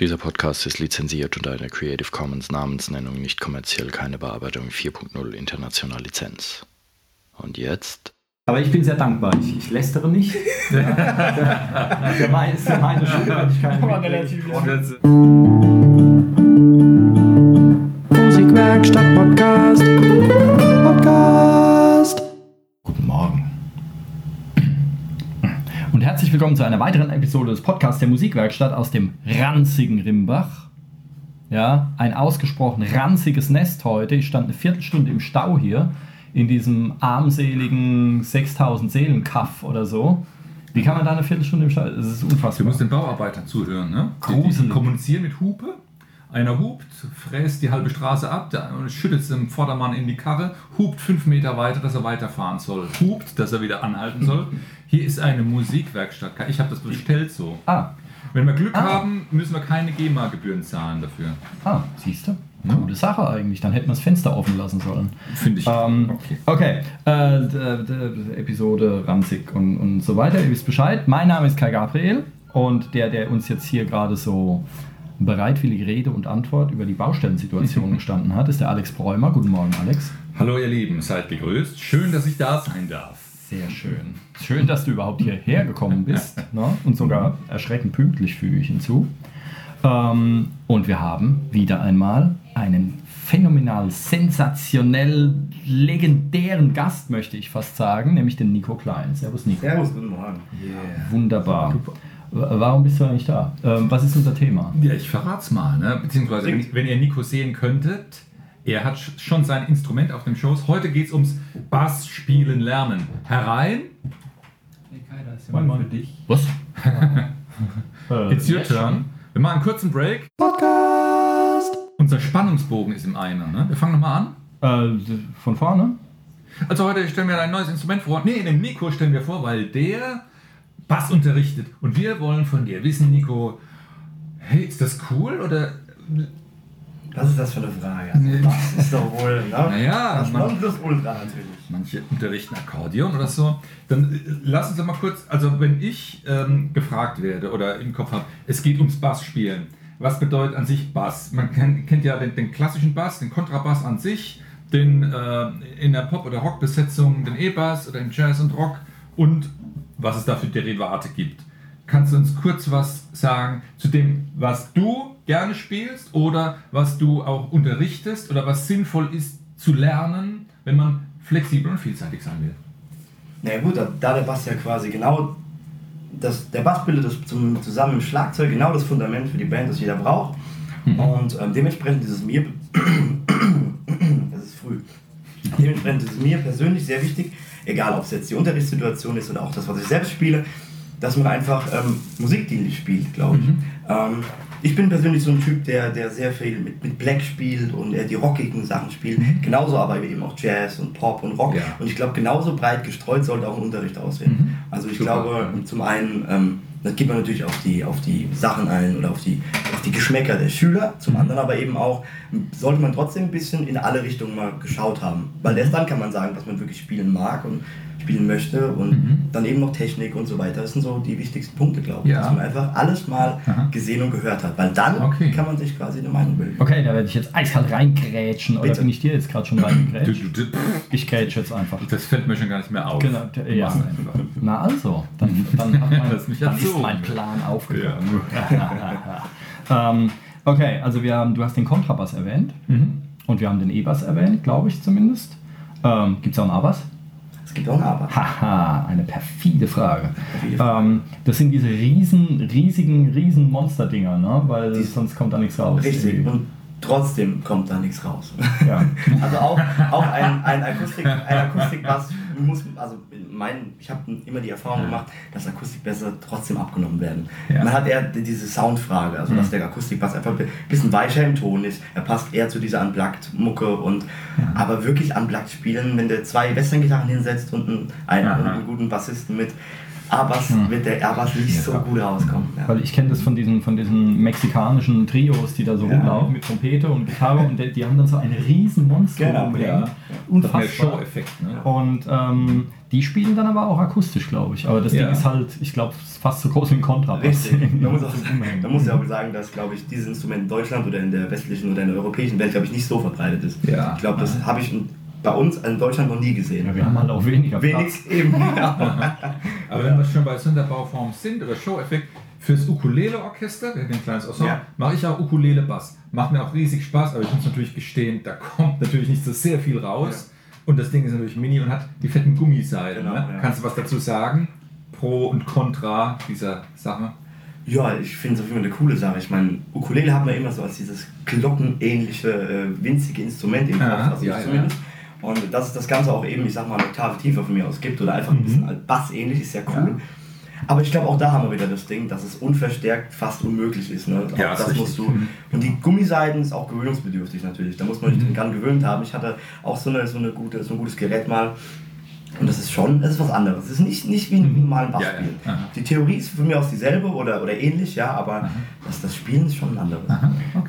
Dieser Podcast ist lizenziert unter einer Creative Commons Namensnennung nicht kommerziell keine Bearbeitung 4.0 international Lizenz. Und jetzt? Aber ich bin sehr dankbar. Ich, ich lästere nicht. der, der, der Mai ist ja meine Schuld, wenn ich keine herzlich willkommen zu einer weiteren Episode des Podcasts der Musikwerkstatt aus dem ranzigen Rimbach. Ja, ein ausgesprochen ranziges Nest heute. Ich stand eine Viertelstunde im Stau hier in diesem armseligen 6000 Seelen Kaff oder so. Wie kann man da eine Viertelstunde im Stall? Das ist unfassbar. Du musst den Bauarbeitern zuhören, ne? Die, die Gruselig. kommunizieren mit Hupe. Einer hupt, fräst die halbe Straße ab, der schüttet es dem Vordermann in die Karre, hupt fünf Meter weiter, dass er weiterfahren soll, hupt, dass er wieder anhalten soll. Hier ist eine Musikwerkstatt. Ich habe das bestellt so. Ah, Wenn wir Glück Ah. haben, müssen wir keine GEMA-Gebühren zahlen dafür. ah, siehst du? Coole Sache eigentlich. Dann hätten wir das Fenster offen lassen sollen. Finde ich. Ähm, okay. okay, äh, d- d- Episode ranzig und, und so weiter. Ihr wisst Bescheid. Mein Name ist Kai Gabriel und der, der uns jetzt hier gerade so bereitwillig Rede und Antwort über die Baustellensituation gestanden hat, ist der Alex Bräumer. Guten Morgen, Alex. Hallo ihr Lieben, seid gegrüßt. Schön, dass ich da sein darf. Sehr schön. Schön, dass du überhaupt hierher gekommen bist. Ne? Und sogar erschreckend pünktlich füge ich hinzu. Ähm, und wir haben wieder einmal einen phänomenal, sensationell legendären Gast, möchte ich fast sagen, nämlich den Nico Klein. Servus, Nico. Servus, guten Morgen. Wunderbar. W- Warum bist du eigentlich da? Ähm, was ist unser Thema? Ja, ich verrat's mal, ne? Beziehungsweise, wenn, wenn ihr Nico sehen könntet, er hat sch- schon sein Instrument auf dem Schoß. Heute geht's ums Bass spielen lernen. Herein. Mann, für dich. Was? It's your turn. Wir machen einen kurzen Break. Podcast. Unser Spannungsbogen ist im Eimer, ne? Wir fangen nochmal an. Äh, von vorne? Also heute stellen wir ein neues Instrument vor. Nee, den Nico stellen wir vor, weil der Bass unterrichtet. Und wir wollen von dir wissen, Nico, hey, ist das cool oder Was ist das für eine Frage? Also, das ist doch wohl, ne? Naja, das man- Nonplusultra natürlich. manche unterrichten Akkordeon oder so. Dann äh, lass uns doch mal kurz, also wenn ich ähm, gefragt werde oder im Kopf habe, es geht ums Bassspielen. Was bedeutet an sich Bass? Man kennt, kennt ja den, den klassischen Bass, den Kontrabass an sich, den äh, in der Pop- oder Rockbesetzung, den E-Bass oder im Jazz und Rock und was es da für Derivate gibt. Kannst du uns kurz was sagen zu dem, was du gerne spielst oder was du auch unterrichtest oder was sinnvoll ist zu lernen, wenn man flexibel und vielseitig sein will? Na ja, gut, da, der Bass ja quasi genau, das, der Bass bildet das zum, zusammen mit dem Schlagzeug genau das Fundament für die Band, das jeder braucht. Und ähm, dementsprechend ist es mir, das ist früh, dementsprechend ist es mir persönlich sehr wichtig, egal ob es jetzt die Unterrichtssituation ist oder auch das, was ich selbst spiele, dass man einfach ähm, musikdienlich spielt, glaube ich. Ähm, ich bin persönlich so ein Typ, der, der sehr viel mit, mit Black spielt und eher die rockigen Sachen spielt. Genauso aber eben auch Jazz und Pop und Rock. Ja. Und ich glaube, genauso breit gestreut sollte auch ein Unterricht aussehen. Also ich Super. glaube, zum einen, ähm, das geht man natürlich auf die, auf die Sachen ein oder auf die, auf die Geschmäcker der Schüler. Zum anderen aber eben auch, sollte man trotzdem ein bisschen in alle Richtungen mal geschaut haben. Weil erst dann kann man sagen, was man wirklich spielen mag und spielen möchte und dann eben noch Technik und so weiter. Das sind so die wichtigsten Punkte, glaube ich. Ja. Dass man einfach alles mal Aha. gesehen und gehört hat. Weil dann Okay. kann man sich quasi eine Meinung bilden. Okay, da werde ich jetzt eiskalt reingrätschen. Oder Bitte. bin ich dir jetzt gerade schon reingrätscht? Ich grätsche jetzt einfach. das fällt mir schon gar nicht mehr auf. Genau, ja. Na also, dann, dann, hat mein, dann ist mein Plan aufgegangen. ähm, okay, also wir haben, du hast den Kontrabass erwähnt Mhm. und wir haben den E-Bass erwähnt, glaube ich zumindest. Ähm, Gibt es auch einen A-Bass? Es gibt auch ein Aber. Haha, eine perfide Frage. Perfide Frage. Ähm, das sind diese riesen, riesigen, riesen Monster-Dinger, ne? weil Die- sonst kommt da nichts raus. Richtig. irgendwie. Und trotzdem kommt da nichts raus. Ja. Also auch, auch ein, ein, Akustik, ein Akustikbass muss, also mein, ich habe immer die Erfahrung gemacht, dass Akustikbässe trotzdem abgenommen werden. Ja. Man hat eher diese Soundfrage, also dass der Akustikbass einfach ein bisschen weicher im Ton ist. Er passt eher zu dieser Unplugged-Mucke und aber wirklich Unplugged spielen, wenn der zwei Western-Gitarren hinsetzt und einen, einen guten Bassisten mit, A-Bass wird der A-Bass nicht so gut rauskommen. Ja. Weil ich kenne das von diesen, von diesen mexikanischen Trios, die da so Ja. rumlaufen mit Trompete und Gitarre und die, die haben dann so ein riesen Monster Genau, rumhängen. ja. Unfassbar. Show-Effekt. Ne? Und ähm, die spielen dann aber auch akustisch, glaube ich. Aber das Ja. Ding ist halt, ich glaube, fast so groß wie ein Kontrabass. Man muss, auch, man muss ja auch sagen, dass, glaube ich, dieses Instrument in Deutschland oder in der westlichen oder in der europäischen Welt, glaube ich, nicht so verbreitet ist. Ja. Ich glaube, das habe ich bei uns in Deutschland noch nie gesehen. Ja, wir haben halt auch weniger Platz. Wenig eben. Ja. Aber wenn wir schon bei Sonderbauformen sind oder Show-Effekt, fürs Ukulele-Orchester, wir haben ein kleines Ensemble, Ja. mache ich auch Ukulele-Bass. Macht mir auch riesig Spaß, aber ich muss natürlich gestehen, da kommt natürlich nicht so sehr viel raus. Und das Ding ist natürlich mini und hat die fetten Gummiseiten. Genau, ne? ja. Kannst du was dazu sagen? Pro und Contra dieser Sache? Ja, ich finde es auf jeden Fall eine coole Sache. Ich meine, Ukulele hat man immer so als dieses glockenähnliche, äh, winzige Instrument im Kopf, Ja, also ja, zumindest. Und dass es das Ganze auch eben, ich sag mal, eine Oktave tiefer von mir aus gibt oder einfach ein bisschen als Bass ähnlich, ist ja cool. Aber ich glaube, auch da haben wir wieder das Ding, dass es unverstärkt fast unmöglich ist. Ne? Ja, das richtig. musst du. Und die Gummiseiten ist auch gewöhnungsbedürftig natürlich. Da muss man sich dran gewöhnt haben. Ich hatte auch so, eine, so, eine gute, so ein gutes Gerät mal. Und das ist schon, das ist was anderes. Es ist nicht, nicht wie ein normalen Bass Ja, ja. Aha. Die Theorie ist von mir aus dieselbe oder, oder ähnlich, ja, aber das, das Spielen ist schon ein anderes.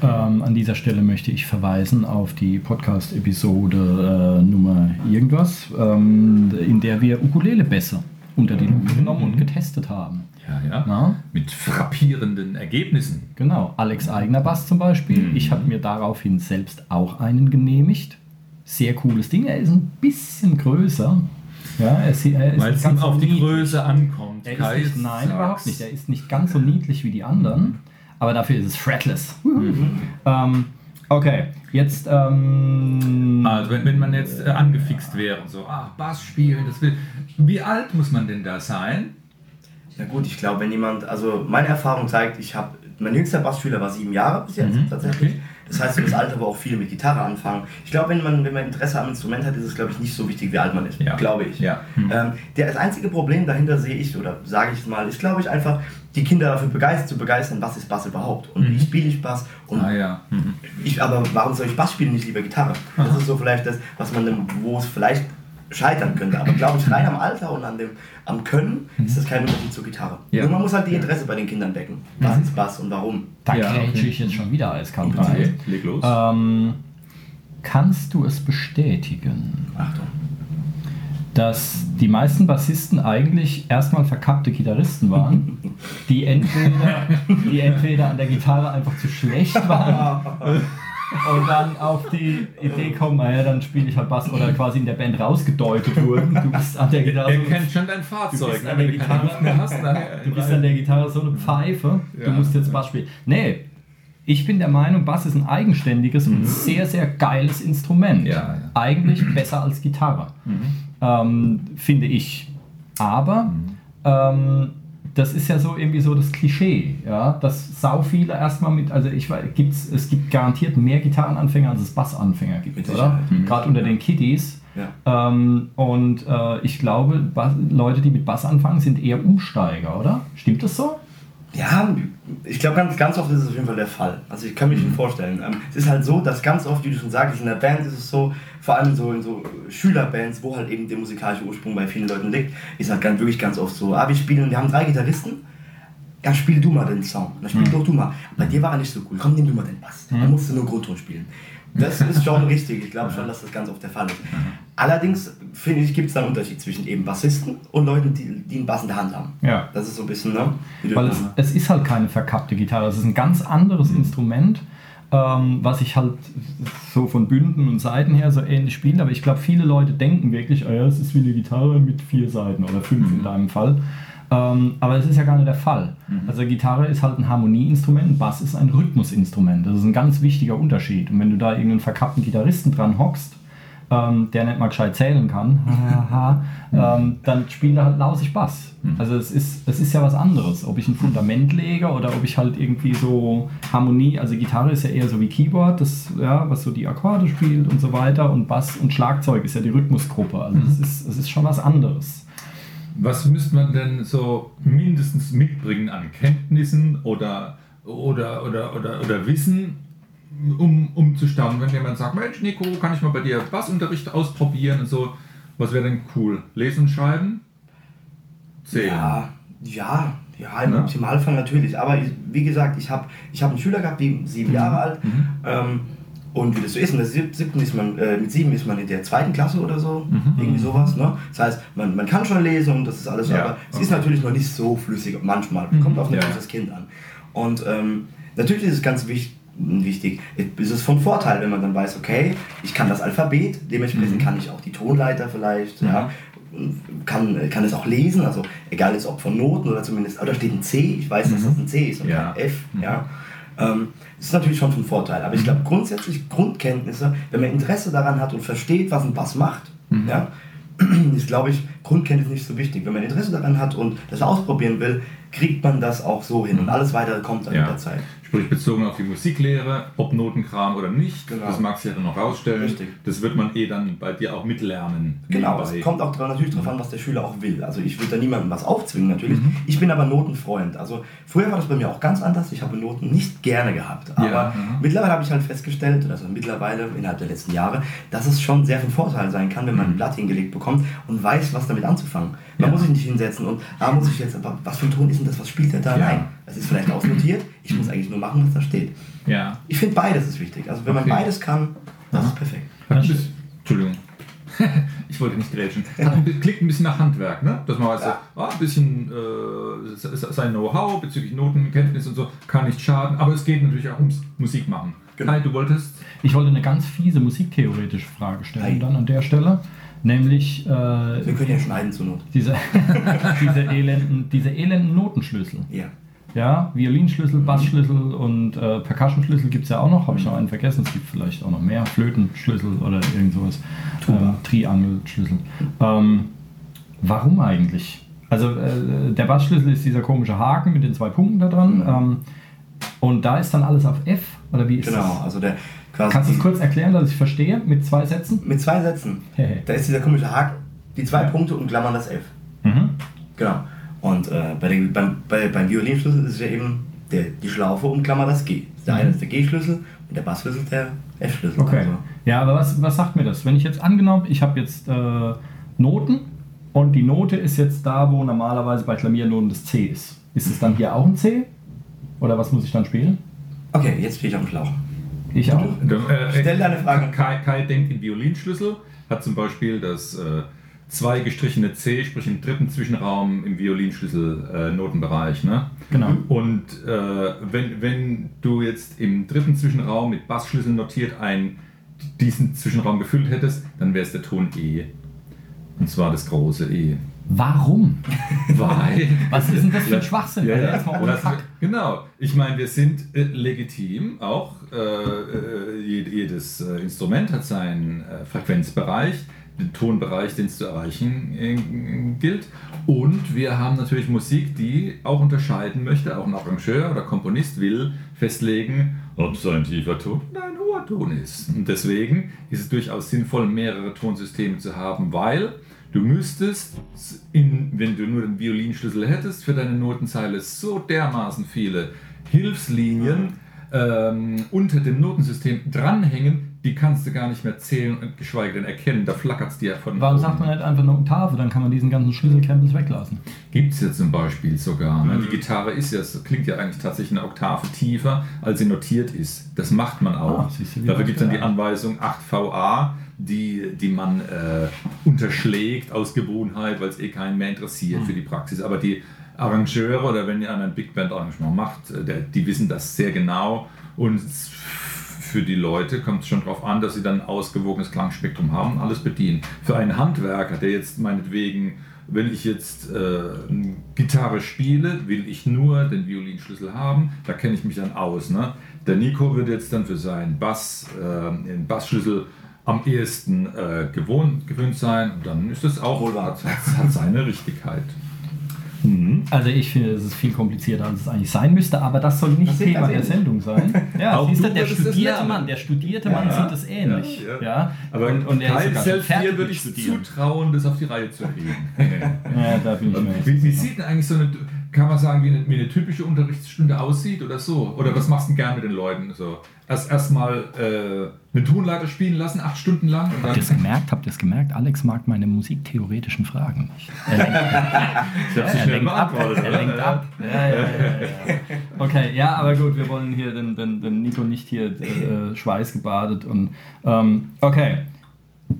Ähm, an dieser Stelle möchte ich verweisen auf die Podcast-Episode äh, Nummer irgendwas, ähm, in der wir Ukulele besser unter die Lupe genommen und getestet haben. Ja, ja. Na? Mit frappierenden Ergebnissen. Genau, Alex eigener Bass zum Beispiel. Mhm. Ich habe mir daraufhin selbst auch einen genehmigt. Sehr cooles Ding. Er ist ein bisschen größer. Ja, er ist, er ist Weil es ganz ihm so auf die niedlich. Größe ankommt. Er nicht, nein, sag's. überhaupt nicht. Er ist nicht ganz so niedlich wie die anderen, aber dafür ist es fretless. Ähm, okay, jetzt. Ähm, Also wenn, wenn man jetzt äh, angefixt wäre, so, ah, Bass spielen, das will. Wie alt muss man denn da sein? Ja gut, ich glaube, wenn jemand, also meine Erfahrung zeigt, ich habe, mein jüngster Bassschüler war sieben Jahre bis jetzt Mhm, tatsächlich. okay. Das heißt, für das Alter, wo auch viele mit Gitarre anfangen. Ich glaube, wenn man, wenn man Interesse am Instrument hat, ist es, glaube ich, nicht so wichtig, wie alt man ist. Ja. Glaube ich. Ja. Mhm. Ähm, der, das einzige Problem dahinter sehe ich, oder sage ich es mal, ist, glaube ich, einfach, die Kinder dafür begeistert, zu begeistern, was ist Bass überhaupt. Und wie spiele ich Bass und Ah ja. Mhm. ich, aber warum soll ich Bass spielen, nicht lieber Gitarre? Das ist so vielleicht das, was man, wo es vielleicht scheitern könnte. Aber glaube ich, rein am Alter und an dem, am Können ist das kein Unterschied zur Gitarre. Ja. Nur man muss halt die Interesse bei den Kindern wecken. Was ist Bass und warum? da Ja, okay. ich jetzt schon wieder eiskalt Okay, rein. leg los. Ähm, kannst du es bestätigen, Achtung. dass die meisten Bassisten eigentlich erstmal verkappte Gitarristen waren, die entweder, die entweder an der Gitarre einfach zu schlecht waren und dann auf die Idee kommen, naja, dann spiele ich halt Bass oder quasi in der Band rausgedeutet wurden. Du bist an der Gitarre er so kennt schon dein Fahrzeug. bist ne? an der du Gitarre- hast, Du bist an der Gitarre so eine Pfeife, du Ja. musst jetzt Bass spielen. Nee, ich bin der Meinung, Bass ist ein eigenständiges und sehr, sehr geiles Instrument. Mhm. Ja, ja. Eigentlich besser als Gitarre, Mhm. ähm, finde ich. Aber ähm, das ist ja so irgendwie so das Klischee, ja, dass sau viele erstmal mit, also ich weiß, gibt's, es gibt garantiert mehr Gitarrenanfänger, als es Bassanfänger gibt, Mit oder? Mhm. Gerade unter den Kiddies. Ja. Ähm, und äh, ich glaube, Leute, die mit Bass anfangen, sind eher Umsteiger, oder? Stimmt das so? Ja, ich glaube, ganz, ganz oft ist es auf jeden Fall der Fall. Also ich kann mir schon vorstellen. Ähm, es ist halt so, dass ganz oft, wie du schon sagst, in der Band ist es so, vor allem so in so Schülerbands, wo halt eben der musikalische Ursprung bei vielen Leuten liegt, ist halt ganz, wirklich ganz oft so, ah, wir spielen, wir haben drei Gitarristen, ja, spiel du mal den Song. Dann spiel doch du mal. Bei dir war er nicht so cool. Komm, nimm du mal den Bass. Dann musst du nur Grundton spielen. Das ist schon richtig. Ich glaube schon, dass das ganz oft der Fall ist. Allerdings, finde ich, gibt es da einen Unterschied zwischen eben Bassisten und Leuten, die, die einen Bass in der Hand haben. Ja. Das ist so ein bisschen, ne? Weil es, es ist halt keine verkappte Gitarre, es ist ein ganz anderes Instrument, ähm, was ich halt so von Bünden und Seiten her so ähnlich spiele. Aber ich glaube, viele Leute denken wirklich, oh ja, es ist wie eine Gitarre mit vier Seiten oder fünf in deinem Fall. Ähm, aber das ist ja gar nicht der Fall. Also Gitarre ist halt ein Harmonieinstrument, Bass ist ein Rhythmusinstrument. Das ist ein ganz wichtiger Unterschied. Und wenn du da irgendeinen verkappten Gitarristen dran hockst, ähm, der nicht mal gescheit zählen kann, ähm, dann spielt er halt lausig Bass. Also es ist, es ist ja was anderes, ob ich ein Fundament lege oder ob ich halt irgendwie so Harmonie, also Gitarre ist ja eher so wie Keyboard, das, ja, was so die Akkorde spielt und so weiter und Bass und Schlagzeug ist ja die Rhythmusgruppe. Also es, ist, es ist schon was anderes. Was müsste man denn so mindestens mitbringen an Kenntnissen oder, oder, oder, oder, oder Wissen, um, um zu starten? Wenn jemand sagt, Mensch, Nico, kann ich mal bei dir Bassunterricht ausprobieren und so, was wäre denn cool? Lesen schreiben? zählen. Ja, ja, ja, im Ne? Optimalfall natürlich. Aber ich, wie gesagt, ich habe ich hab einen Schüler gehabt, die sieben Jahre alt. Ähm, und wie das so ist, in der sieb- siebten ist man, äh, mit sieben ist man in der zweiten Klasse oder so, irgendwie sowas. Ne? Das heißt, man, man kann schon lesen und das ist alles, Ja, aber es okay. ist natürlich noch nicht so flüssig, manchmal. Kommt auf ein Ja. großes Kind an. Und ähm, natürlich ist es ganz wichtig, wichtig, ist es von Vorteil, wenn man dann weiß, okay, ich kann das Alphabet, dementsprechend kann ich auch die Tonleiter vielleicht, ja, kann, kann es auch lesen, also egal ist ob von Noten oder zumindest, oder steht ein C, ich weiß, dass das ein C ist und Ja. kein F, ja. Ähm, das ist natürlich schon von Vorteil, aber ich glaube grundsätzlich Grundkenntnisse, wenn man Interesse daran hat und versteht, was ein Bass macht, ja, ist glaube ich Grundkenntnis nicht so wichtig. Wenn man Interesse daran hat und das ausprobieren will, kriegt man das auch so hin und alles weitere kommt dann Ja. mit der Zeit. Sprich bezogen auf die Musiklehre, ob Notenkram oder nicht, Genau. das mag sich ja dann noch rausstellen. Richtig. Das wird man eh dann bei dir auch mitlernen. Genau, es kommt auch natürlich darauf an, was der Schüler auch will. Also ich würde da niemandem was aufzwingen natürlich. Ich bin aber Notenfreund. Also früher war das bei mir auch ganz anders. Ich habe Noten nicht gerne gehabt. Aber Ja, mhm. mittlerweile habe ich halt festgestellt, also mittlerweile innerhalb der letzten Jahre, dass es schon sehr von Vorteil sein kann, wenn man ein Blatt hingelegt bekommt und weiß, was damit anzufangen. Man Mhm. Ja. muss sich nicht hinsetzen und da muss ich jetzt, aber was für ein Ton ist denn das, was spielt der da? Ja. Nein, das ist vielleicht ausnotiert. Ich muss eigentlich nur machen, was da steht. Ja. Ich finde beides ist wichtig. Also wenn man Okay. beides kann, das ist perfekt. Ein bisschen, Entschuldigung. ich wollte nicht grätschen. Hat ein, bi- klingt ein bisschen nach Handwerk, ne? Dass man weiß, Ja. so, ah, ein bisschen äh, se- se- sein Know-how bezüglich Notenkenntnis und so kann nicht schaden, aber es geht natürlich auch ums Musik machen. Genau. Kai, du wolltest? Ich wollte eine ganz fiese musiktheoretische Frage stellen Ei. dann an der Stelle. Nämlich äh, Wir können ja schneiden zur Not. diese, diese, elenden, diese elenden Notenschlüssel. Ja. Ja, Violinschlüssel, Bassschlüssel und äh, Percussionschlüssel gibt es ja auch noch. Habe ich noch einen vergessen? Es gibt vielleicht auch noch mehr. Flötenschlüssel oder irgend sowas. Ähm, Triangelschlüssel. Ähm, warum eigentlich? Also äh, der Bassschlüssel ist dieser komische Haken mit den zwei Punkten da dran. Ähm, und da ist dann alles auf F? Oder wie ist Genau, das? also der quasi Kannst du es kurz erklären, dass ich verstehe mit zwei Sätzen? mit zwei Sätzen. Hehe. Da ist dieser komische Haken, die zwei Punkte und Klammern das F. Mhm. Genau. Und äh, bei den, beim, bei, beim Violinschlüssel ist es ja eben der, die Schlaufe und Klammer das G. Der eine ist der G-Schlüssel und der Bassschlüssel ist der F-Schlüssel. Okay. Also, Ja, aber was, was sagt mir das? Wenn ich jetzt angenommen, ich habe jetzt äh, Noten und die Note ist jetzt da, wo normalerweise bei Klaviernoten das C ist. Ist es dann hier auch ein C? Oder was muss ich dann spielen? okay, jetzt stehe ich auf dem Schlauch. Ich auch. Äh, Stell deine Frage. Kai, Kai denkt in Violinschlüssel, hat zum Beispiel das äh, zwei gestrichene C, sprich im dritten Zwischenraum im Violinschlüssel-Notenbereich. ne? Genau. Und äh, wenn, wenn du jetzt im dritten Zwischenraum mit Bassschlüssel notiert ein, diesen Zwischenraum gefüllt hättest, dann wäre es der Ton E. Und zwar das große E. Warum? Weil. Was ist denn das für ein Schwachsinn? Ja, ja. erstmal Kack. Genau. Ich meine, wir sind äh, legitim. Auch äh, äh, jed- jedes äh, Instrument hat seinen äh, Frequenzbereich, den Tonbereich, den es zu erreichen äh, gilt. Und wir haben natürlich Musik, die auch unterscheiden möchte. Auch ein Arrangeur oder Komponist will festlegen, ob es ein tiefer Ton oder ein hoher Ton ist. Und deswegen ist es durchaus sinnvoll, mehrere Tonsysteme zu haben, weil Du müsstest, in, wenn du nur den Violinschlüssel hättest, für deine Notenzeile so dermaßen viele Hilfslinien ähm, unter dem Notensystem dranhängen, die kannst du gar nicht mehr zählen und geschweige denn erkennen. Da flackert es dir von. Warum sagt man nicht einfach eine Oktave? Dann kann man diesen ganzen Schlüsselcampus weglassen. Gibt es ja zum Beispiel sogar. Ne? Mhm. Die Gitarre ist ja, es klingt ja eigentlich tatsächlich eine Oktave tiefer, als sie notiert ist. Das macht man auch. Ah, du, Dafür gibt es dann die. Anweisung 8VA, die, die man äh, unterschlägt aus Gewohnheit, weil es eh keinen mehr interessiert Mhm. für die Praxis. Aber die Arrangeure oder wenn ihr ein Big Band Arrangement macht, äh, der, die wissen das sehr genau und für die Leute kommt es schon darauf an, dass sie dann ein ausgewogenes Klangspektrum haben und alles bedienen. Für einen Handwerker, der jetzt meinetwegen, wenn ich jetzt äh, Gitarre spiele, will ich nur den Violinschlüssel haben, da kenne ich mich dann aus. Ne? Der Nico wird jetzt dann für seinen Bass, äh, den Bassschlüssel am ehesten äh, gewohnt, gewöhnt sein und dann ist es auch, Wohl wahr. hat, hat, hat seine Richtigkeit. Mhm. Also ich finde, es ist viel komplizierter, als es eigentlich sein müsste, aber das soll nicht Das Thema ganz der. Sendung sein. Ja, Auch siehst du, der studierte. Mann, der studierte Ja, Mann ja. sieht es ähnlich. Ja, Ja, ja. Aber und, und er ist sogar fertig würde ich Studieren. zutrauen, das auf die Reihe zu erheben. Ja, da bin ich mir wie, wie sieht denn eigentlich so eine. Kann man sagen, wie eine, wie eine typische Unterrichtsstunde aussieht oder so? Oder was machst du denn gern mit den Leuten? So, erst erstmal äh, einen Tonleiter spielen lassen, acht Stunden lang. Habt ihr es gemerkt? Habt ihr es gemerkt? Alex mag meine musiktheoretischen Fragen nicht. Er lenkt, er ab. Er lenkt ab. Ja, ja. Okay, ja, aber gut, wir wollen hier den, den, den Nico nicht hier äh, schweißgebadet und ähm, okay.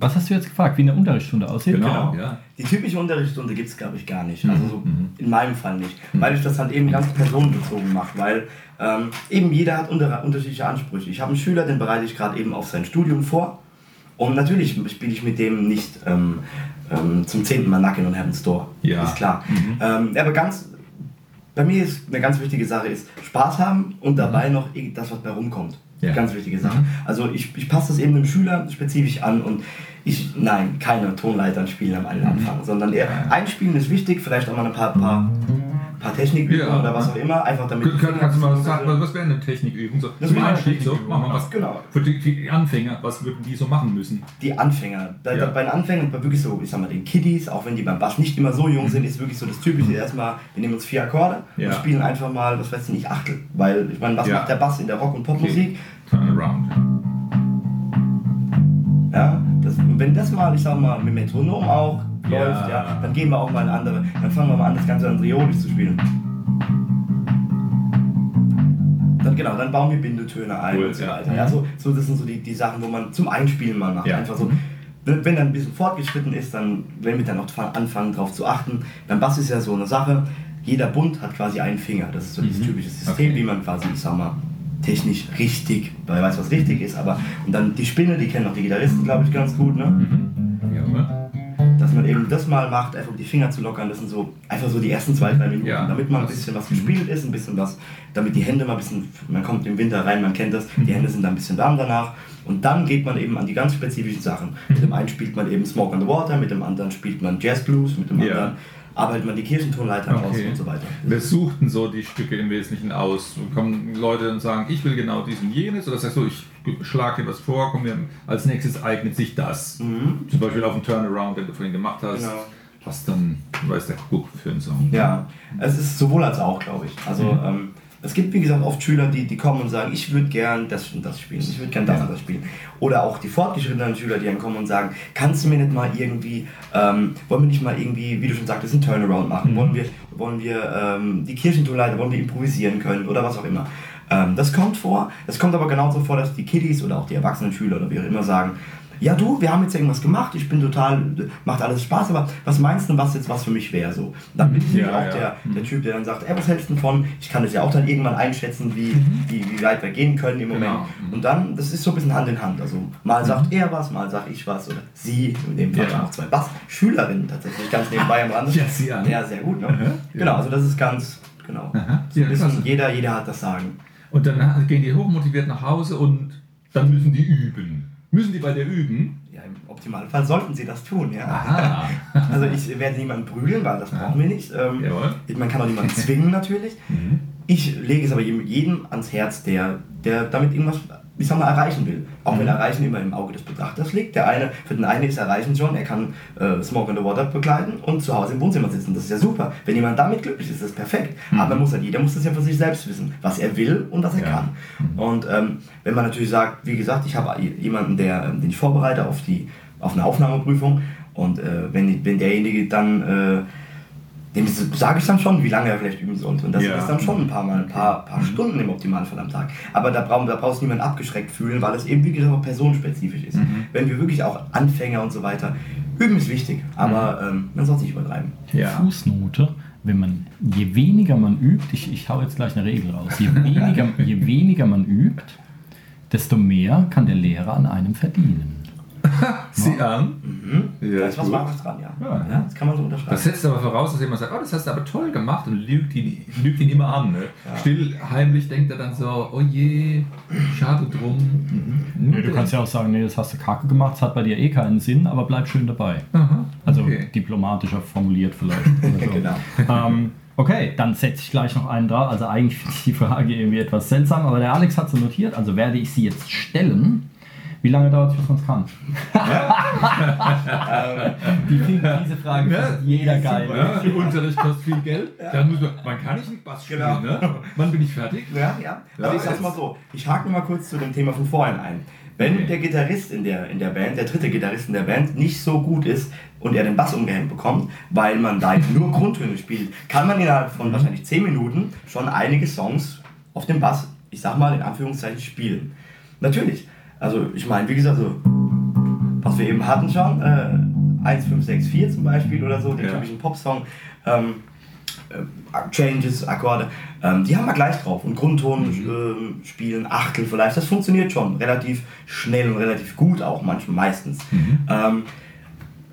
Was hast du jetzt gefragt, wie eine Unterrichtsstunde aussieht? Genau, Genau. ja. Die typische Unterrichtsstunde gibt es, glaube ich, gar nicht. Also so Mhm. in meinem Fall nicht. Weil ich das halt eben ganz personenbezogen mache. Weil ähm, eben jeder hat unter, unterschiedliche Ansprüche. Ich habe einen Schüler, den bereite ich gerade eben auf sein Studium vor. Und natürlich spiele ich mit dem nicht ähm, ähm, zum zehnten Mal Nacken und Heaven's Door. Ja. Ist klar. Mhm. Ähm, aber ganz, bei mir ist eine ganz wichtige Sache ist Spaß haben und dabei noch irgend- das, was bei rumkommt. Ja. Ganz wichtige Sache. Mhm. Also ich, ich passe das eben dem Schüler spezifisch an und ich, nein, keine Tonleitern spielen am Mhm. Anfang, sondern eher einspielen ist wichtig, vielleicht auch mal ein paar, paar, paar Technikübungen Ja. oder was auch immer, einfach damit... Kann, kann, kannst du mal sagen, was- was wäre eine Technikübung? So, Das zum eine Einstieg, so, Technikübung, machen wir was. genau. Für die, die Anfänger, was würden die so machen müssen? Die Anfänger, da, Ja. bei den Anfängern, bei wirklich so, ich sag mal, den Kiddies, auch wenn die beim Bass nicht immer so jung sind, ist wirklich so das Typische. Erstmal, wir nehmen uns vier Akkorde Ja. und spielen einfach mal, was weiß ich nicht, Achtel. Weil, ich meine, was macht der Bass in der Rock- und Popmusik? Turnaround. Ja, das, wenn das mal, ich sag mal, mit Metronom auch Ja. läuft, ja, dann gehen wir auch mal in andere, dann fangen wir mal an, das Ganze andriolisch zu spielen. Dann genau, dann bauen wir Bindetöne ein Cool, und so weiter. Ja, so, so, das sind so die, die Sachen, wo man zum Einspielen mal macht. Einfach so. Wenn dann ein bisschen fortgeschritten ist, dann werden wir dann auch fa- anfangen, darauf zu achten. Beim Bass ist ja so eine Sache, jeder Bund hat quasi einen Finger. Das ist so dieses typische System, Okay. wie man quasi, ich sag mal, technisch richtig, weil er weiß, was richtig ist, aber und dann die Spinne, die kennen auch die Gitarristen, glaube ich, ganz gut, ne? Ja, Dass man eben das mal macht, einfach die Finger zu lockern, das sind so einfach so die ersten zwei, drei Minuten, Ja. damit mal ein bisschen was gespielt ist, ein bisschen was, damit die Hände mal ein bisschen, man kommt im Winter rein, man kennt das, die Hände sind dann ein bisschen warm danach und dann geht man eben an die ganz spezifischen Sachen. Mit dem einen spielt man eben Smoke on the Water, mit dem anderen spielt man Jazz Blues, mit dem Ja. Arbeitet man die Kirchentonleiter aus Okay. und so weiter. Wer sucht denn so die Stücke im Wesentlichen aus? Kommen Leute und sagen, ich will genau dies und jenes? Oder sagst du, ich schlage dir was vor, komm mir als nächstes eignet sich das? Mhm. Zum Beispiel auf dem Turnaround, den du vorhin gemacht hast. Genau. Was dann, weiß der Kuckuck für einen Song. Ja, es ist sowohl als auch, glaube ich. Also Mhm. ähm, es gibt, wie gesagt, oft Schüler, die, die kommen und sagen, ich würde gern das und das spielen, ich würde gern das Ja. und das spielen. Oder auch die fortgeschrittenen Schüler, die dann kommen und sagen, kannst du mir nicht mal irgendwie, ähm, wollen wir nicht mal irgendwie, wie du schon sagtest, einen Turnaround machen? Mhm. Wollen wir, wollen wir ähm, die Kirchentonleiter, wollen wir improvisieren können oder was auch immer. Ähm, das kommt vor. Es kommt aber genauso vor, dass die Kiddies oder auch die erwachsenen Schüler oder wie auch immer sagen, ja du, wir haben jetzt irgendwas gemacht, ich bin total, macht alles Spaß, aber was meinst du, was jetzt was für mich wäre so? Dann bin ich Ja, auch ja. der, der Typ, der dann sagt, ey, was hältst du davon? Ich kann das ja auch dann irgendwann einschätzen, wie, wie, wie weit wir gehen können im Moment. Genau. Mhm. Und dann, das ist so ein bisschen Hand in Hand. Also mal sagt er was, mal sag ich was oder sie, in dem Fall Ja. auch zwei Bass-Schülerinnen tatsächlich ganz nebenbei am Rande. Ja, sie an. Ja, sehr gut, ne? Genau, also das ist ganz, genau. So Ja, jeder, jeder hat das Sagen. Und dann gehen die hochmotiviert nach Hause und dann müssen die üben. Müssen die bei dir üben? Ja, im Optimalfall sollten sie das tun, ja. Aha. Also ich werde niemanden prügeln, weil das brauchen wir nicht. Ähm, man kann auch niemanden zwingen natürlich. Mhm. Ich lege es aber jedem, jedem ans Herz, der, der damit irgendwas, ich sag mal, erreichen will. Auch Mhm. wenn Erreichen immer im Auge des Betrachters liegt. Der eine, für den einen ist Erreichen schon, er kann äh, Smoke on the Water begleiten und zu Hause im Wohnzimmer sitzen. Das ist ja super. Wenn jemand damit glücklich ist, ist das perfekt. Aber muss halt, jeder muss das ja für sich selbst wissen, was er will und was er Mhm. Ja. Mhm. kann. Und ähm, wenn man natürlich sagt, wie gesagt, ich habe jemanden, der, ähm, den ich vorbereite auf, die, auf eine Aufnahmeprüfung und äh, wenn, wenn derjenige dann, äh, dem sage ich dann schon, wie lange er vielleicht üben sollte. Und das Ja. ist dann schon ein paar Mal, ein paar, paar Stunden im Optimalfall am Tag. Aber da, brauchen, da brauchst du niemand abgeschreckt fühlen, weil es eben, wie gesagt, auch personenspezifisch ist. Wenn wir wirklich auch Anfänger und so weiter, üben ist wichtig, aber ähm, man soll es nicht übertreiben. Ja. Fußnote, wenn man, je weniger man übt, ich, ich hau jetzt gleich eine Regel raus, je weniger, je weniger man übt, desto mehr kann der Lehrer an einem verdienen. Sieh an. Mhm. Ja, da ist was. Wahres dran, ja. Ja. ja. Das kann man so unterschreiben. Das setzt aber voraus, dass jemand sagt, oh, das hast du aber toll gemacht und lügt ihn, lügt ihn immer an. Ne? Still, heimlich denkt er dann so, oh je, schade drum. Mhm. Nee, du kannst ja auch sagen, nee, das hast du kacke gemacht, es hat bei dir eh keinen Sinn, aber bleib schön dabei. Aha, Also okay. diplomatischer formuliert vielleicht. So. Genau. ähm, okay, dann setze ich gleich noch einen da. Also eigentlich finde ich die Frage irgendwie etwas seltsam, aber der Alex hat sie notiert, also werde ich sie jetzt stellen. Wie lange dauert es, bis man es kann? Die finden diese Frage Ja, jeder geil. Ja, Unterricht kostet viel Geld. Dann muss man, man kann nicht mit Bass spielen. Genau. Ne? Wann bin ich fertig? Ja, ja. Ja, Also ich sag's mal so, ich hake nur mal kurz zu dem Thema von vorhin ein. Wenn Okay. der Gitarrist in der, in der Band, der dritte Gitarrist in der Band, nicht so gut ist und er den Bass umgehängt bekommt, weil man da nur Grundtöne spielt, kann man innerhalb von wahrscheinlich 10 Minuten schon einige Songs auf dem Bass, ich sag mal in Anführungszeichen, spielen. Natürlich. Also ich meine, wie gesagt, so, was wir eben hatten schon, äh, 1564 zum Beispiel oder so, den Ja. typischen Popsong, ähm, äh, Changes, Akkorde, ähm, die haben wir gleich drauf. Und Grundton ähm, spielen, Achtel vielleicht, das funktioniert schon relativ schnell und relativ gut auch manchmal, meistens. Ähm,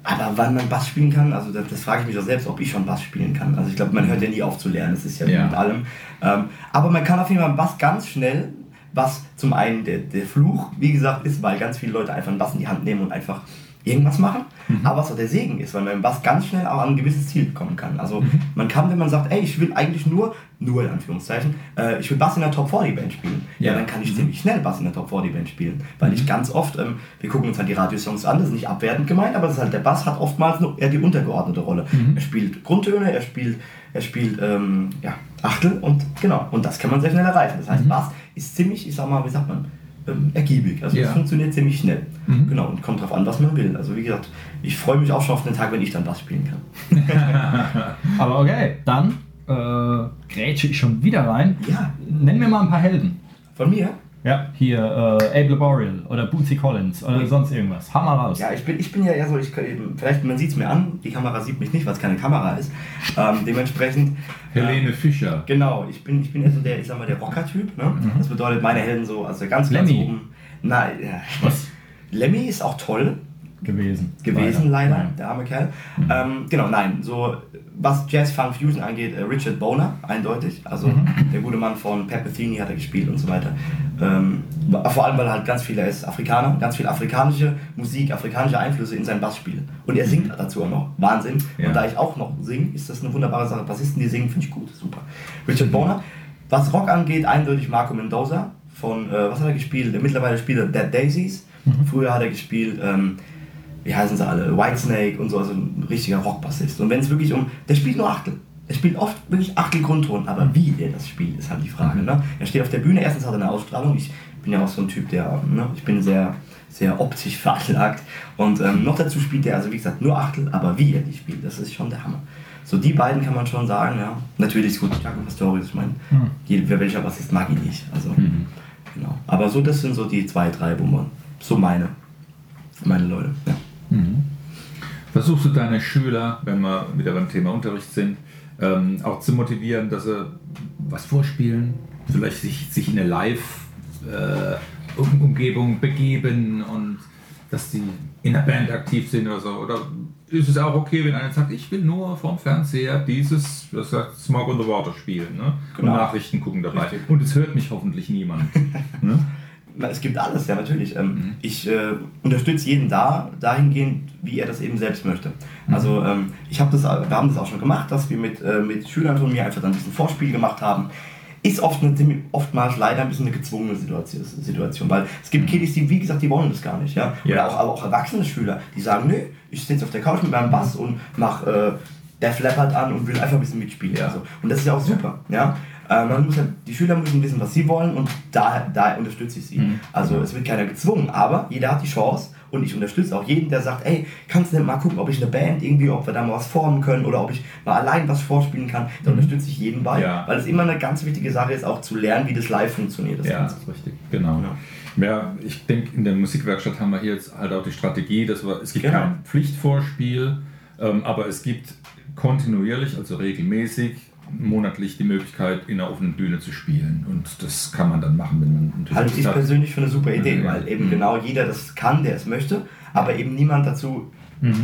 aber wann man Bass spielen kann, also das, das frage ich mich auch selbst, ob ich schon Bass spielen kann. Also ich glaube, man hört ja nie auf zu lernen, das ist ja, Ja. mit allem. Ähm, aber man kann auf jeden Fall Bass ganz schnell, was zum einen der, der Fluch, wie gesagt, ist, weil ganz viele Leute einfach einen Bass in die Hand nehmen und einfach irgendwas machen. Aber was auch der Segen ist, weil man im Bass ganz schnell auch an ein gewisses Ziel kommen kann. Also man kann, wenn man sagt, ey, ich will eigentlich nur, nur in Anführungszeichen, äh, ich will Bass in der Top 40 Band spielen. Ja, Ja. dann kann ich ziemlich schnell Bass in der Top 40 Band spielen. Weil ich ganz oft, ähm, wir gucken uns halt die Radiosongs an, das ist nicht abwertend gemeint, aber das halt, der Bass hat oftmals nur eher die untergeordnete Rolle. Er spielt Grundtöne, er spielt, er spielt ähm, ja, Achtel und genau, und das kann man sehr schnell erreichen. Das heißt, Bass ist ziemlich, ich sag mal, wie sagt man, ähm, ergiebig. Also Ja. das funktioniert ziemlich schnell. Mhm. Genau, und kommt drauf an, was man will. Also wie gesagt, ich freue mich auch schon auf den Tag, wenn ich dann Bass spielen kann. Aber okay, dann äh, grätsche ich schon wieder rein. Ja. Nenn mir mal ein paar Helden. Von mir? Ja. Hier äh, Abel Boreal oder Bootsy Collins oder sonst irgendwas. Hammer raus. Ja, ich bin, ich bin ja eher so, ich, eben- vielleicht man sieht es mir an, die Kamera sieht mich nicht, weil es keine Kamera ist. Ähm, dementsprechend. Helene äh, Fischer. Genau, ich bin, ich bin eher so der, ich sag mal, der Rocker-Typ. Ne? Das bedeutet, meine Helden so, also ganz ganz Lemmy. oben. Nein, ja. Was? Lemmy ist auch toll Gewesen. gewesen, leider, Ja. der arme Kerl. Ähm, genau, nein, so was Jazz Funk Fusion angeht, äh, Richard Boner, eindeutig. Also der gute Mann von Pat Metheny hat er gespielt und so weiter. Ähm, vor allem, weil er halt ganz viel, er ist Afrikaner, ganz viel afrikanische Musik, afrikanische Einflüsse in seinem Bass spielt. Und er singt dazu auch noch. Wahnsinn. Ja. Und da ich auch noch singe, ist das eine wunderbare Sache. Bassisten, die singen, finde ich gut, super. Richard Boner. Was Rock angeht, eindeutig Marco Mendoza von, äh, was hat er gespielt? Mittlerweile spielt er Dead Daisies. Früher hat er gespielt, ähm, wie heißen sie alle, Whitesnake und so, also ein richtiger Rockbassist. Und wenn es wirklich um, der spielt nur Achtel. Er spielt oft wirklich Achtel Grundton, aber wie er das spielt, ist halt die Frage. Ne? Er steht auf der Bühne, erstens hat er eine Ausstrahlung, ich bin ja auch so ein Typ, der, ne, ich bin sehr, sehr optisch veranlagt. Und ähm, noch dazu spielt er, also wie gesagt, nur Achtel, aber wie er die spielt, das ist schon der Hammer. So die beiden kann man schon sagen, ja. Natürlich ist gut, Jaco Pastorius, ich meine, jeder, welcher Bassist mag ihn nicht. Also, genau. Aber so, das sind so die zwei, drei, man, so meine, meine Leute, ja. Versuchst du deine Schüler, wenn wir wieder beim Thema Unterricht sind, ähm, auch zu motivieren, dass sie was vorspielen, vielleicht sich, sich in eine Live-Umgebung begeben und dass die in der Band aktiv sind oder so? Oder ist es auch okay, wenn einer sagt, ich will nur vom Fernseher dieses, was sagt Smog on the Water spielen ne? Genau. und Nachrichten gucken dabei. Richtig. Und es hört mich hoffentlich niemand. ne? Es gibt alles, ja natürlich. Ähm, Ich äh, unterstütze jeden da, dahingehend, wie er das eben selbst möchte. Also ähm, ich habe das, wir haben das auch schon gemacht, dass wir mit, äh, mit Schülern von mir einfach dann diesen Vorspiel gemacht haben. Ist oft eine, oftmals leider ein bisschen eine gezwungene Situation, Situation weil es gibt Kiddies, die, wie gesagt, die wollen das gar nicht. Ja? Oder Ja. auch, aber auch erwachsene Schüler, die sagen, nö, ich sitze auf der Couch mit meinem Bass und mache äh, der flappert an und will einfach ein bisschen mitspielen. Ja. Also. Und das ist ja auch super. Ja? Äh, man muss halt, die Schüler müssen wissen, was sie wollen und da, da unterstütze ich sie. Mhm. Also es wird keiner gezwungen, aber jeder hat die Chance und ich unterstütze auch jeden, der sagt, ey, kannst du denn mal gucken, ob ich eine Band irgendwie, ob wir da mal was formen können oder ob ich mal allein was vorspielen kann. Da unterstütze ich jeden bei, Mhm. Ja. weil es immer eine ganz wichtige Sache ist, auch zu lernen, wie das live funktioniert. Das Ja, Ganze. ist richtig, genau. Ja, ich denke, in der Musikwerkstatt haben wir hier jetzt halt auch die Strategie, dass wir, es gibt Genau. kein Pflichtvorspiel, ähm, aber es gibt kontinuierlich, also regelmäßig, monatlich die Möglichkeit, in einer offenen Bühne zu spielen. Und das kann man dann machen, wenn man natürlich Halte Lust ich hat. persönlich für eine super Idee, Mhm. weil eben Mhm. genau jeder das kann, der es möchte, aber eben niemand dazu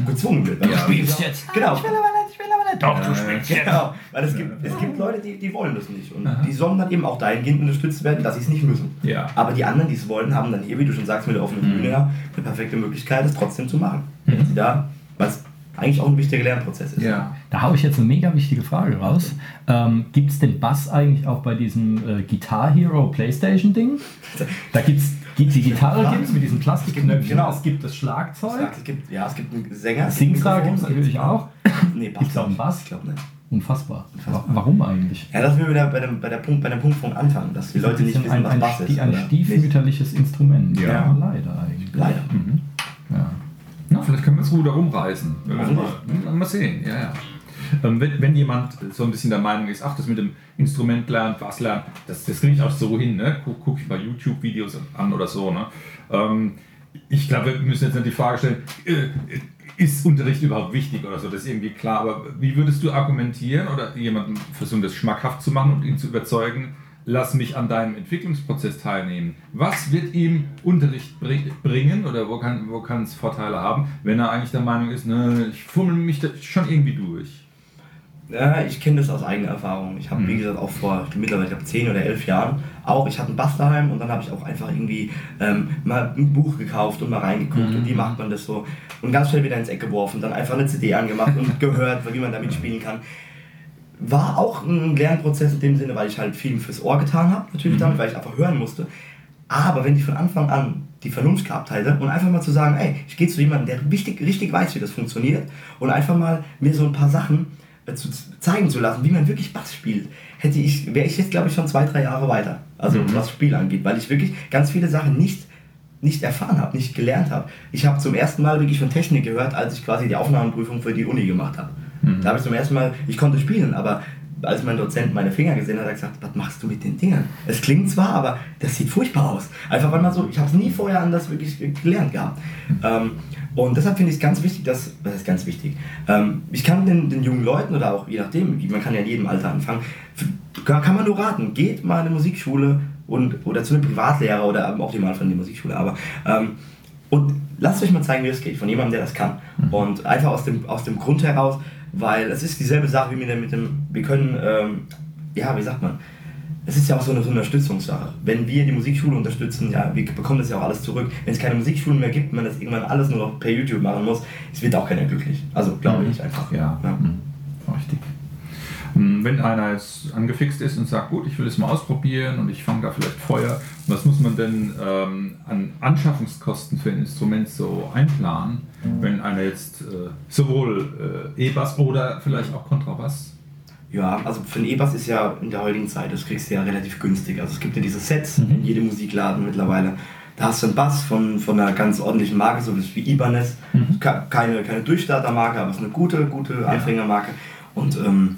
gezwungen wird. Ja. du spielst jetzt. Genau. Ich will aber nicht, ich will aber nicht. Doch, Ja. du spielst jetzt. Genau, weil es gibt, es gibt Leute, die, die wollen das nicht. Und Aha. die sollen dann eben auch dahingehend unterstützt werden, dass sie es nicht müssen. Ja. Aber die anderen, die es wollen, haben dann hier, wie du schon sagst, mit der offenen Mhm. Bühne ja, eine perfekte Möglichkeit, es trotzdem zu machen. Wenn sie da, was eigentlich auch ein wichtiger Lernprozess ist. Ja. Da habe ich jetzt eine mega wichtige Frage raus. Ähm, gibt es den Bass eigentlich auch bei diesem äh, Guitar Hero Playstation Ding? Da gibt's, gibt die Gitarre gibt's mit diesen Plastikknöpfchen. Genau. Es gibt das Schlagzeug. Es gibt, ja, es gibt einen Sänger. es gibt Singstar gibt es natürlich auch. Nee, Bass. Gibt's auch einen Bass? Ich glaube nicht. Unfassbar. Unfassbar. Wa- Warum eigentlich? Ja, das sind wir wieder bei dem, bei, der Punkt, bei dem Punkt vom Anfang, dass die Leute nicht ein, wissen, ein, was ein, Bass ist. ein oder? stiefmütterliches Instrument. Ja. leider eigentlich. Leider. Mhm. Ja. Na, vielleicht können wir es Ruder rumreißen. Wenn wir Warum mal, mal sehen, ja, ja. Ähm, wenn, wenn jemand so ein bisschen der Meinung ist, ach, das mit dem Instrument lernen, Bass lernen, das, das kriege ich auch so hin, ne? Guck, guck ich bei YouTube-Videos an oder so, ne? Ähm, ich glaube, wir müssen jetzt nicht die Frage stellen, äh, ist Unterricht überhaupt wichtig oder so, das ist irgendwie klar, aber wie würdest du argumentieren oder jemandem versuchen, das schmackhaft zu machen und ihn zu überzeugen, lass mich an deinem Entwicklungsprozess teilnehmen. Was wird ihm Unterricht bri- bringen oder wo kann, wo kann es Vorteile haben, wenn er eigentlich der Meinung ist, ne, ich fummel mich da schon irgendwie durch? Ja, ich kenne das aus eigener Erfahrung. Ich habe, Mhm. wie gesagt, auch vor mittlerweile ich glaub, 10 oder 11 Jahren auch, ich hatte einen Bass daheim und dann habe ich auch einfach irgendwie ähm, mal ein Buch gekauft und mal reingeguckt Mhm. und wie macht man das so und ganz schnell wieder ins Eck geworfen, dann einfach eine CD angemacht und gehört, wie man damit spielen kann. War auch ein Lernprozess in dem Sinne, weil ich halt viel fürs Ohr getan habe, natürlich Mhm. damit, weil ich einfach hören musste. Aber wenn ich von Anfang an die Vernunft gehabt hätte und einfach mal zu sagen, ey, ich gehe zu jemandem, der richtig, richtig weiß, wie das funktioniert und einfach mal mir so ein paar Sachen äh, zu zeigen zu lassen, wie man wirklich Bass spielt, hätte ich, wäre ich jetzt glaube ich schon zwei, drei Jahre weiter. Also Mhm. was Spiel angeht, weil ich wirklich ganz viele Sachen nicht nicht erfahren habe, nicht gelernt habe. Ich habe zum ersten Mal wirklich von Technik gehört, als ich quasi die Aufnahmeprüfung für die Uni gemacht habe. Mhm. Da habe ich zum ersten Mal, ich konnte spielen, aber als mein Dozent meine Finger gesehen hat, hat er gesagt, was machst du mit den Dingern? Es klingt zwar, aber das sieht furchtbar aus. Einfach weil man so, ich habe es nie vorher anders wirklich gelernt gehabt. Ähm, und deshalb finde ich es ganz wichtig, dass, was ist ganz wichtig? Ähm, ich kann den, den jungen Leuten oder auch je nachdem, man kann ja in jedem Alter anfangen, kann, kann man nur raten, geht mal in eine Musikschule und, oder zu einem Privatlehrer oder im Optimalfall in die Musikschule, aber ähm, und lasst euch mal zeigen, wie es geht, von jemandem, der das kann. Und einfach aus dem, aus dem Grund heraus, weil es ist dieselbe Sache wie mit dem, mit dem wir können, ähm, ja, wie sagt man, es ist ja auch so eine, so eine Unterstützungssache. Wenn wir die Musikschule unterstützen, ja, wir bekommen das ja auch alles zurück. Wenn es keine Musikschulen mehr gibt, man das irgendwann alles nur noch per YouTube machen muss, es wird auch keiner glücklich. Also glaube ich einfach. Ja, Mhm. richtig. Hm, Wenn einer jetzt angefixt ist und sagt, gut, ich will es mal ausprobieren und ich fange da vielleicht Feuer, was muss man denn ähm, an Anschaffungskosten für ein Instrument so einplanen, wenn einer jetzt äh, sowohl äh, E-Bass oder vielleicht auch Kontrabass? Ja, also für einen E-Bass ist ja in der heutigen Zeit, das kriegst du ja relativ günstig. Also es gibt ja diese Sets in jedem Musikladen mittlerweile. Da hast du einen Bass von, von einer ganz ordentlichen Marke, so wie Ibanez. Ke- Keine, keine Durchstartermarke, aber es ist eine gute, gute Anfängermarke. Und ähm,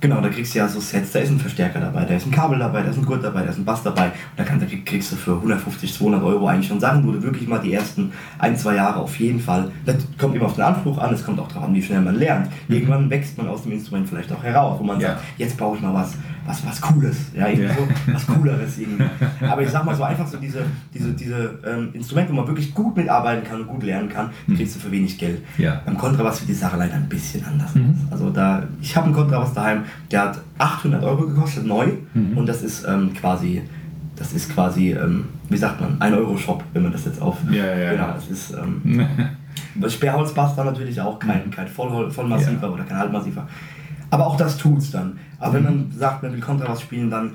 genau, da kriegst du ja so Sets, da ist ein Verstärker dabei, da ist ein Kabel dabei, da ist ein Gurt dabei, da ist ein Bass dabei. Und da, kann, da kriegst du für 150, 200 Euro eigentlich schon Sachen, wo du wirklich mal die ersten ein, zwei Jahre auf jeden Fall, das kommt immer auf den Anspruch an, es kommt auch darauf an, wie schnell man lernt. Irgendwann wächst man aus dem Instrument vielleicht auch heraus, wo man Ja. sagt, jetzt brauche ich mal was, was, was Cooles, ja, irgendwie Ja. so, was Cooleres irgendwie. Aber ich sag mal so einfach so diese, diese, diese ähm, Instrumente, wo man wirklich gut mitarbeiten kann und gut lernen kann, die kriegst du für wenig Geld. Ja. Beim Kontrabass sieht die Sache leider ein bisschen anders Mhm. Also da, ich habe einen Kontrabass daheim, der hat 800 Euro gekostet, neu, Mhm. und das ist ähm, quasi, das ist quasi, ähm, wie sagt man, ein Euro Shop, wenn man das jetzt auf, Ja, ja, ja. genau, das ist, ähm, Sperrholzbass dann natürlich auch kein, kein Voll, Vollmassiver Ja. oder kein Halbmassiver. Aber auch das tut's dann. Aber wenn man sagt, man will Kontrabass spielen, dann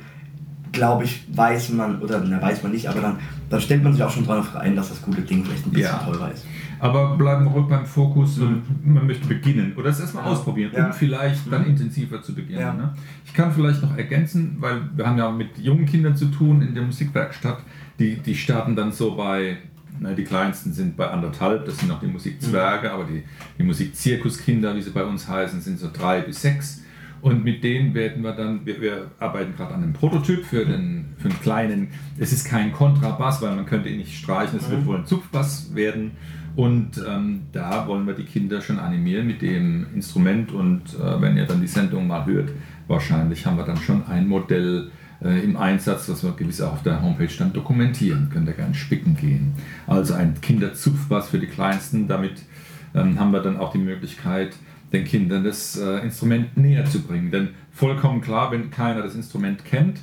glaube ich, weiß man, oder na, weiß man nicht, aber dann, dann stellt man sich auch schon darauf ein, dass das gute Ding vielleicht ein bisschen Ja. teurer ist. Aber bleiben wir ruhig beim Fokus, man möchte beginnen oder es erstmal Ja. ausprobieren, Ja. um vielleicht dann Mhm. intensiver zu beginnen. Ja. Ne? Ich kann vielleicht noch ergänzen, weil wir haben ja mit jungen Kindern zu tun in der Musikwerkstatt, die, die starten dann so bei, na, die kleinsten sind bei anderthalb, das sind noch die Musikzwerge, aber die, die Musikzirkuskinder, wie sie bei uns heißen, sind so drei bis sechs. Und mit denen werden wir dann, wir, wir arbeiten gerade an einem Prototyp für den, für einen kleinen, es ist kein Kontrabass, weil man könnte ihn nicht streichen, es wird wohl ein Zupfbass werden. Und ähm, da wollen wir die Kinder schon animieren mit dem Instrument. Und äh, wenn ihr dann die Sendung mal hört, wahrscheinlich haben wir dann schon ein Modell im Einsatz, was wir gewiss auch auf der Homepage dann dokumentieren. Könnt ihr gerne spicken gehen. Also ein Kinderzupfbass für die Kleinsten. Damit ähm, haben wir dann auch die Möglichkeit, den Kindern das äh, Instrument näher zu bringen. Denn vollkommen klar, wenn keiner das Instrument kennt,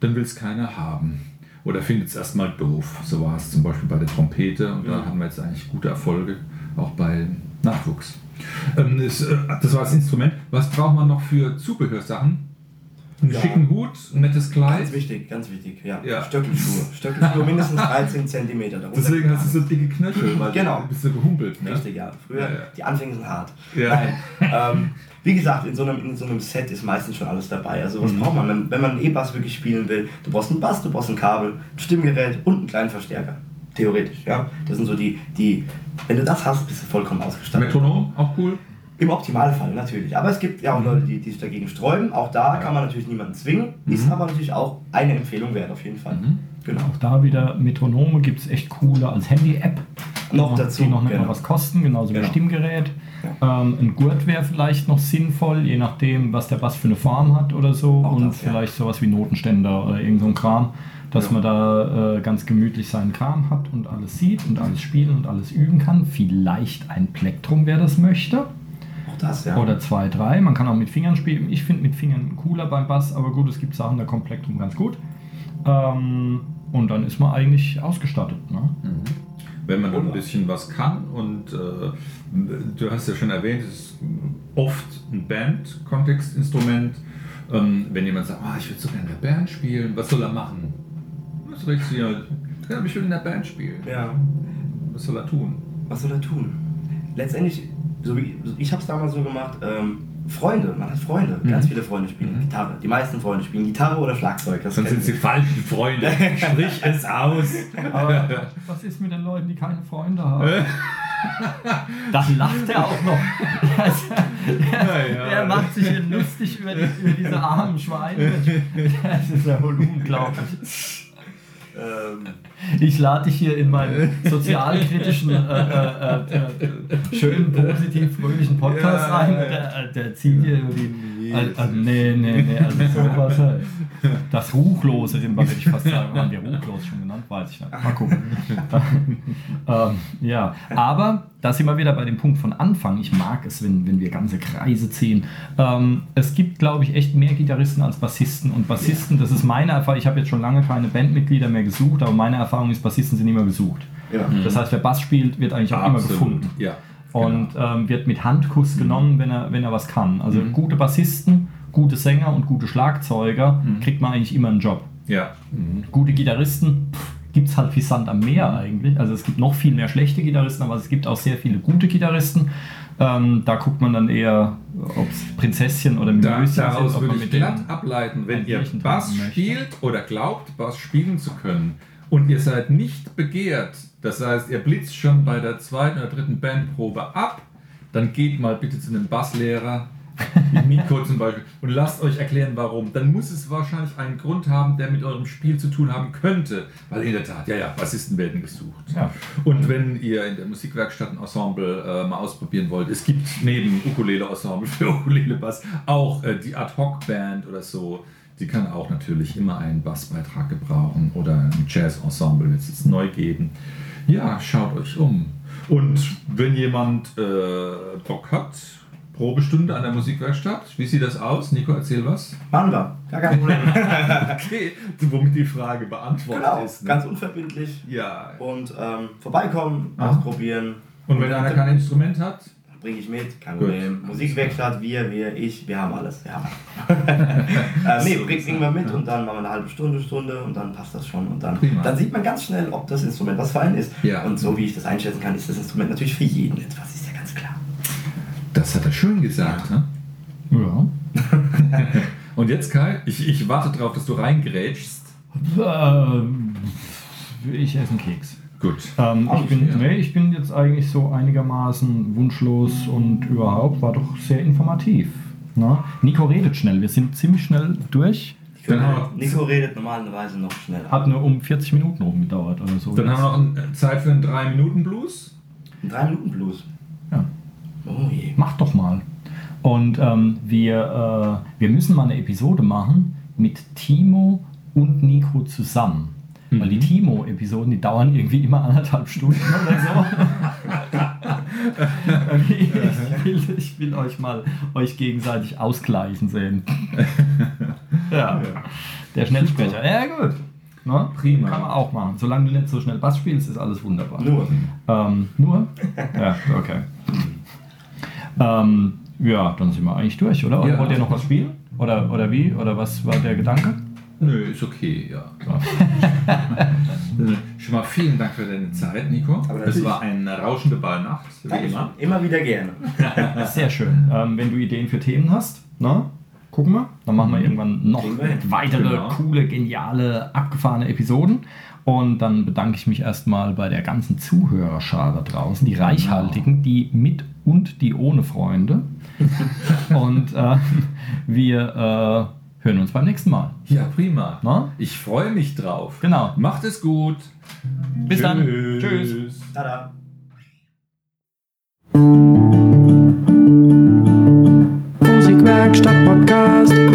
dann will es keiner haben. Oder findet es erstmal doof. So war es zum Beispiel bei der Trompete und da haben wir jetzt eigentlich gute Erfolge, auch bei Nachwuchs. Ähm, das, äh, das war das Instrument. Was braucht man noch für Zubehörsachen? Einen Ja. schicken Hut, ein nettes Kleid. Ganz wichtig, ganz wichtig. Ja. Ja. Stöckelschuhe. Stöckelschuhe mindestens 13 cm. Darunter Deswegen hast du so dicke Knöchel, weil Genau. du bist so gehumpelt. Ne? Richtig, ja. Früher, Ja, die Anfänge sind hart. Nein. ähm, wie gesagt, in so, einem, in so einem Set ist meistens schon alles dabei. Also Mhm. was braucht man, wenn, wenn man einen E-Bass wirklich spielen will? Du brauchst einen Bass, du brauchst ein Kabel, ein Stimmgerät und einen kleinen Verstärker. Theoretisch, ja. Das sind so die, die, wenn du das hast, bist du vollkommen ausgestattet. Metronom, auch cool. Im Optimalfall natürlich. Aber es gibt ja auch Leute, die, die sich dagegen sträuben. Auch da kann man natürlich niemanden zwingen. Ist aber natürlich auch eine Empfehlung wert, auf jeden Fall. Genau. Auch da wieder Metronome gibt es echt coole als Handy-App. Noch dazu, Die noch nicht genau. mal was kosten, genauso wie Genau. ein Stimmgerät. Ähm, ein Gurt wäre vielleicht noch sinnvoll, je nachdem, was der Bass für eine Form hat oder so. Auch und das, ja. vielleicht sowas wie Notenständer oder irgend so ein Kram, dass Ja. man da äh, ganz gemütlich seinen Kram hat und alles sieht und alles spielen und alles üben kann. Vielleicht ein Plektrum, wer das möchte. Auch das, ja. Oder zwei, drei. Man kann auch mit Fingern spielen. Ich finde mit Fingern cooler beim Bass, aber gut, es gibt Sachen, da kommt Plektrum ganz gut. Ähm, und dann ist man eigentlich ausgestattet. Ne? Wenn man dann ein bisschen was kann und äh, du hast ja schon erwähnt, es ist oft ein Band-Kontextinstrument. Ähm, wenn jemand sagt, ah, ich würde so gerne in der Band spielen, was soll er machen? Was soll ich hier? Ja, ich will in der Band spielen. ja. Was soll er tun? Was soll er tun? Letztendlich, so wie ich habe es damals so gemacht, ähm, Freunde, man hat Freunde, ganz viele Freunde spielen Gitarre. Die meisten Freunde spielen Gitarre oder Schlagzeug. Das Sonst sind sie falschen Freunde. Sprich es aus. Aber was ist mit den Leuten, die keine Freunde haben? Dann lacht er auch noch. Der, ja. der macht sich hier lustig über, die, über diese armen Schweine. Das ist ja wohl unglaublich. Ähm, Ich lade dich hier in meinen sozialkritischen, äh, äh, äh, schönen, positiv, fröhlichen Podcast Ja, ein. Der, der zieht hier über die. Also, also, nee, nee, nee, also sowas. halt. Das Ruchlose, den würde ich fast sagen. Haben wir Ruchlos schon genannt? Weiß ich nicht. Mal gucken. ähm, ja, aber da sind wir wieder bei dem Punkt von Anfang. Ich mag es, wenn, wenn wir ganze Kreise ziehen. Ähm, es gibt, glaube ich, echt mehr Gitarristen als Bassisten. Und Bassisten, das ist meine Erfahrung. Ich habe jetzt schon lange keine Bandmitglieder mehr gesucht, aber meine Erfahrung ist, Bassisten sind immer gesucht. ja. Das heißt, wer Bass spielt, wird eigentlich auch immer gefunden. Ja. Und ähm, wird mit Handkuss genommen, wenn er, wenn er was kann. Also gute Bassisten, gute Sänger und gute Schlagzeuger kriegt man eigentlich immer einen Job. Ja. Gute Gitarristen gibt es halt wie Sand am Meer eigentlich. Also es gibt noch viel mehr schlechte Gitarristen, aber es gibt auch sehr viele gute Gitarristen. Ähm, da guckt man dann eher, ob es Prinzesschen oder Da, Mimöschen daraus ob würde ich mit glatt ableiten, wenn ihr Bass spielt oder glaubt, Bass spielen zu können und ihr seid nicht begehrt, das heißt, ihr blitzt schon bei der zweiten oder dritten Bandprobe ab, dann geht mal bitte zu einem Basslehrer, wie Nico zum Beispiel, und lasst euch erklären, warum. Dann muss es wahrscheinlich einen Grund haben, der mit eurem Spiel zu tun haben könnte. Weil in der Tat, ja, ja, Bassisten werden gesucht. Ja. Und wenn ihr in der Musikwerkstatt ein Ensemble äh, mal ausprobieren wollt, es gibt neben Ukulele-Ensemble für Ukulele-Bass auch äh, die Ad-Hoc-Band oder so. Die kann auch natürlich immer einen Bassbeitrag gebrauchen oder ein Jazz-Ensemble wird es jetzt neu geben. Ja, schaut euch um. Und wenn jemand äh, Bock hat, Probestunde an der Musikwerkstatt, wie sieht das aus? Nico, erzähl was. Machen wir, gar kein Problem. Okay, womit die Frage beantwortet genau, ist. ne? ganz unverbindlich. ja. Und ähm, vorbeikommen, ausprobieren. Und wenn einer kein Instrument hat, Bringe ich mit, kein. Problem. Musikwerkstatt, wir, wir, ich, wir haben alles. Alles. äh, nee, bringen wir mit ja. und dann machen wir eine halbe Stunde, Stunde und dann passt das schon. Und dann, Prima. dann sieht man ganz schnell, ob das Instrument was für einen ist. Ja. Und so wie ich das einschätzen kann, ist das Instrument natürlich für jeden etwas, ist ja. Das hat er schön gesagt. Ne? Ja. Und jetzt, Kai, ich, ich warte darauf, dass du reingrätschst. Ähm, ich esse einen Keks. Gut. Ähm, ich, bin, ja. nee, ich bin jetzt eigentlich so einigermaßen wunschlos und überhaupt war doch sehr informativ. Ne? Nico redet schnell, wir sind ziemlich schnell durch. Nico, Dann haben redet, Nico redet normalerweise noch schneller. Hat nur um 40 Minuten rumgedauert oder so. Dann haben wir noch ein- Zeit für einen 3-Minuten-Blues. Ein 3 Minuten Blues. Ja. Oh je. Mach doch mal. Und ähm, wir, äh, wir müssen mal eine Episode machen mit Timo und Nico zusammen. Weil die Timo-Episoden, die dauern irgendwie immer anderthalb Stunden oder so. ich, will, ich will euch mal euch gegenseitig ausgleichen sehen. ja. Der Schnellsprecher. Ja, gut. Ne? Prima. Kann man auch machen. Solange du nicht so schnell Bass spielst, ist alles wunderbar. Nur. Ähm, nur? Ja, okay. Ähm, ja, dann sind wir eigentlich durch, oder? Oder Ja. wollt ihr noch was spielen? Oder, oder wie? Oder was war der Gedanke? Nö, ist okay, ja. Schon mal vielen Dank für deine Zeit, Nico. Aber Es war eine rauschende Ballnacht, wie Dankeschön. immer. Immer wieder gerne. Sehr schön. Ähm, wenn du Ideen für Themen hast, na, gucken wir. Dann machen wir irgendwann noch weitere Genau. coole, geniale, abgefahrene Episoden. Und dann bedanke ich mich erstmal bei der ganzen Zuhörerschar da draußen, die reichhaltigen, die mit und die ohne Freunde. und äh, wir äh, hören uns beim nächsten Mal. Ja, prima. Na? Ich freue mich drauf. Genau. Macht es gut. Bis dann. Tschüss. Tada. Musikwerkstatt Podcast.